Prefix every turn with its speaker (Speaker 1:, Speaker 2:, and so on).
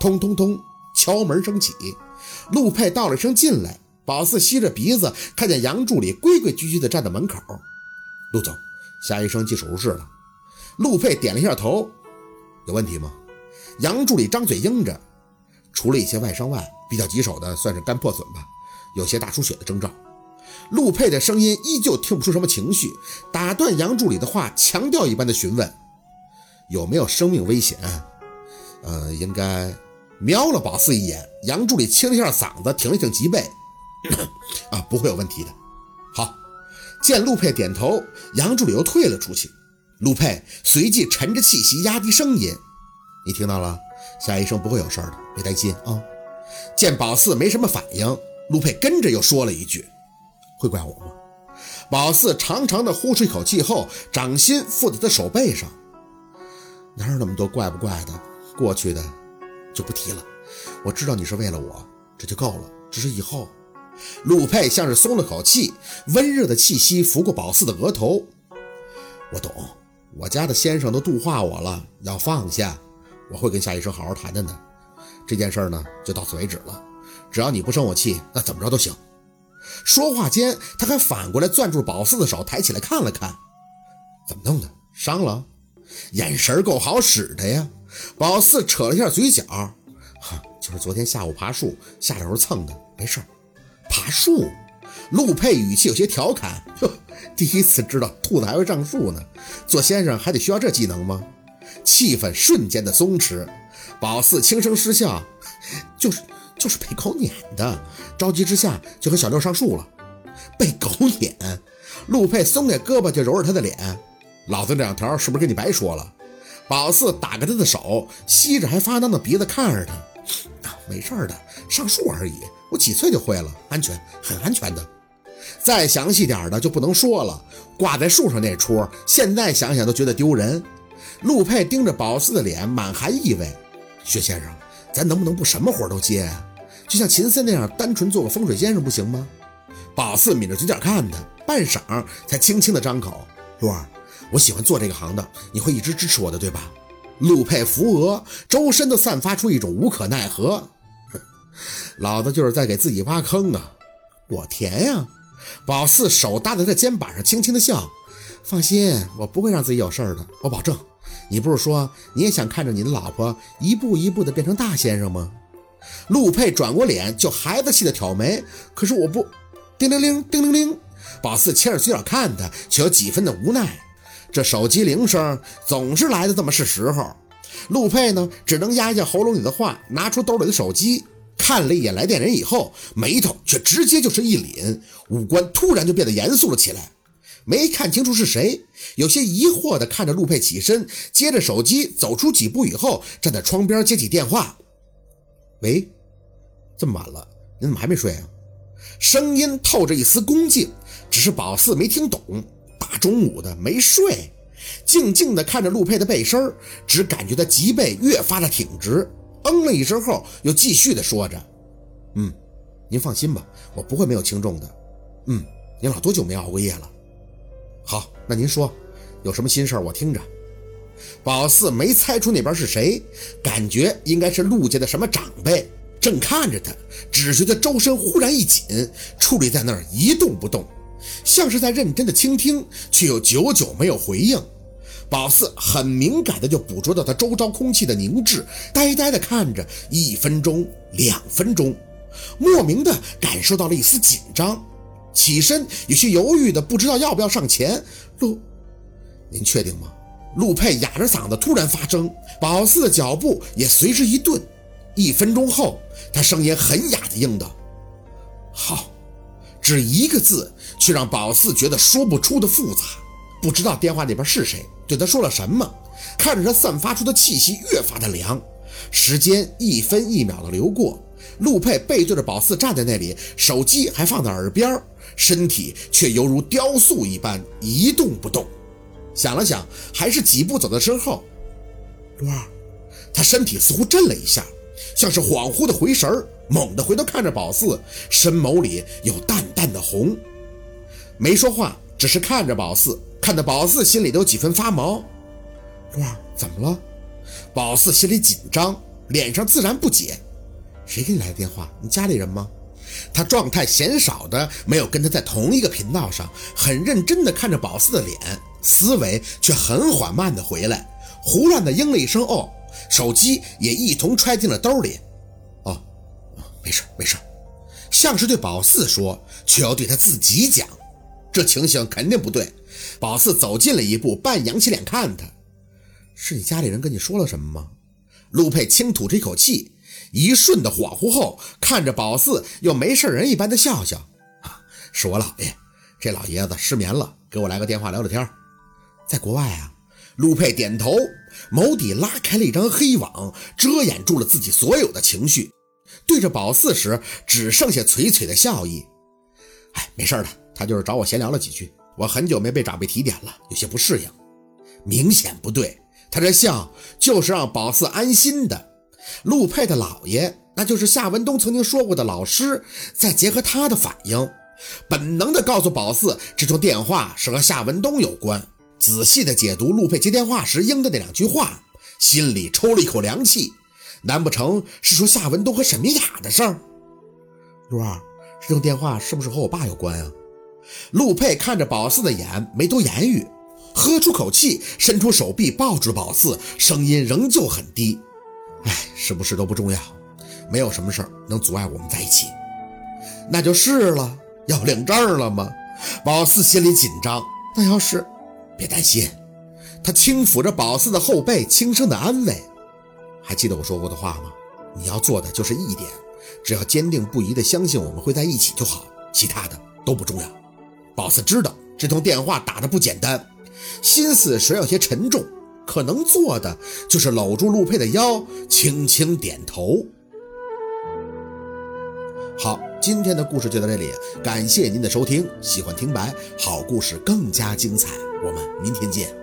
Speaker 1: 通通通，敲门声起，陆佩道了一声进来。宝四吸着鼻子，看见杨助理规规矩矩地站在门口。陆总，夏医生进手术室了。陆佩点了一下头。有问题吗？杨助理张嘴应着。除了一些外伤外，比较棘手的算是肝破损吧，有些大出血的征兆。陆佩的声音依旧听不出什么情绪，打断杨助理的话，强调一般的询问：有没有生命危险？呃，应该。瞄了宝四一眼，杨助理清了一下嗓子，挺了挺脊背。啊，不会有问题的。好，见陆佩点头，杨助理又退了出去。陆佩随即沉着气息，压低声音：“你听到了，夏医生不会有事的，别担心啊。”见宝四没什么反应，陆佩跟着又说了一句：“会怪我吗？”宝四长长的呼出一口气后，掌心附在他手背上：“哪有那么多怪不怪的？过去的就不提了。我知道你是为了我，这就够了。只是以后……”陆佩像是松了口气，温热的气息拂过宝四的额头。我懂，我家的先生都度化我了，要放下，我会跟夏医生好好谈谈的。这件事呢，就到此为止了。只要你不生我气，那怎么着都行。说话间，他还反过来攥住宝四的手，抬起来看了看。怎么弄的？伤了？眼神够好使的呀。宝四扯了一下嘴角，哈，就是昨天下午爬树下的时候蹭的，没事儿。爬树，陆佩语气有些调侃：“哟，第一次知道兔子还会上树呢。做先生还得需要这技能吗？”气氛瞬间的松弛。宝四轻声失笑：“就是就是被狗撵的，着急之下就和小六上树了。”被狗撵？陆佩松开胳膊就揉着他的脸：“老子两条是不是跟你白说了？”宝四打开他的手，吸着还发烫的鼻子看着他：“啊，没事的，上树而已。”我几岁就会了，安全，很安全的。再详细点的就不能说了。挂在树上那出，现在想想都觉得丢人。陆佩盯着宝四的脸，满含意味。薛先生，咱能不能不什么活都接啊？就像秦森那样，单纯做个风水先生不行吗？宝四抿着嘴角看他，半晌才轻轻的张口：“陆儿，我喜欢做这个行当，你会一直支持我的，对吧？”陆佩扶额，周身都散发出一种无可奈何。老子就是在给自己挖坑啊！我填呀！宝四手搭在他肩膀上，轻轻的笑。放心，我不会让自己有事儿的，我保证。你不是说你也想看着你的老婆一步一步的变成大先生吗？陆佩转过脸，就孩子气的挑眉。可是我不……叮铃铃，叮铃铃。宝四牵着嘴角看他，却有几分的无奈。这手机铃声总是来的这么是时候。陆佩呢，只能压下喉咙里的话，拿出兜里的手机。看了一眼来电人以后，眉头却直接就是一凛，五官突然就变得严肃了起来。没看清楚是谁，有些疑惑地看着陆佩起身，接着手机走出几步以后，站在窗边接起电话。喂，这么晚了，你怎么还没睡啊？声音透着一丝恭敬，只是宝四没听懂。大中午的没睡，静静地看着陆佩的背身，只感觉他脊背越发的挺直。嗯了一声后，又继续的说着：“嗯，您放心吧，我不会没有轻重的。嗯，您老多久没熬过夜了？好，那您说，有什么心事我听着。”宝四没猜出那边是谁，感觉应该是陆家的什么长辈，正看着他，只觉得周身忽然一紧，矗立在那儿一动不动，像是在认真的倾听，却又久久没有回应。宝四很敏感的就捕捉到他周遭空气的凝滞，呆呆的看着，一分钟、两分钟，莫名的感受到了一丝紧张，起身有些犹豫的不知道要不要上前。陆，您确定吗？陆佩哑着嗓子突然发声，宝四的脚步也随之一顿。一分钟后，他声音很哑的应道：“好。”只一个字，却让宝四觉得说不出的复杂。不知道电话那边是谁，对他说了什么？看着他散发出的气息越发的凉，时间一分一秒的流过，陆佩背对着宝四站在那里，手机还放在耳边，身体却犹如雕塑一般一动不动。想了想，还是几步走到身后。陆二，他身体似乎震了一下，像是恍惚的回神猛地回头看着宝四，深眸里有淡淡的红，没说话，只是看着宝四。看得宝四心里都几分发毛。怎么了？宝四心里紧张，脸上自然不解。谁给你来的电话？你家里人吗？他状态嫌少的没有跟他在同一个频道上，很认真的看着宝四的脸，思维却很缓慢的回来，胡乱的应了一声哦，手机也一同揣进了兜里。没事没事，像是对宝四说，却要对他自己讲，这情形肯定不对。宝四走近了一步，半扬起脸看他，是你家里人跟你说了什么吗？陆佩轻吐着一口气。一瞬的恍惚后，看着宝四，又没事人一般的笑笑。啊是我姥爷，这老爷子失眠了，给我来个电话聊聊天。在国外啊，陆佩点头，眸底拉开了一张黑网，遮掩住了自己所有的情绪。对着宝四时，只剩下垂垂的笑意。哎，没事的，他就是找我闲聊了几句。我很久没被长辈提点了，有些不适应。明显不对，他这笑就是让宝四安心的。陆佩的姥爷，那就是夏文东曾经说过的老师。再结合他的反应，本能的告诉宝四，这通电话是和夏文东有关。仔细的解读陆佩接电话时应的那两句话，心里抽了一口凉气。难不成是说夏文东和沈明雅的事儿？陆二，这通电话是不是和我爸有关啊？陆佩看着宝四的眼，没多言语，喝出口气，伸出手臂抱住宝四，声音仍旧很低。哎，是不是都不重要，没有什么事儿能阻碍我们在一起。那就是了，要领证了吗？宝四心里紧张。那要是，别担心。他轻抚着宝四的后背，轻声的安慰。还记得我说过的话吗？你要做的就是一点，只要坚定不移的相信我们会在一起就好，其他的都不重要。宝四知道这通电话打的不简单，心思虽有些沉重。可能做的就是搂住陆佩的腰，轻轻点头。好，今天的故事就到这里，感谢您的收听。喜欢听白，好故事更加精彩，我们明天见。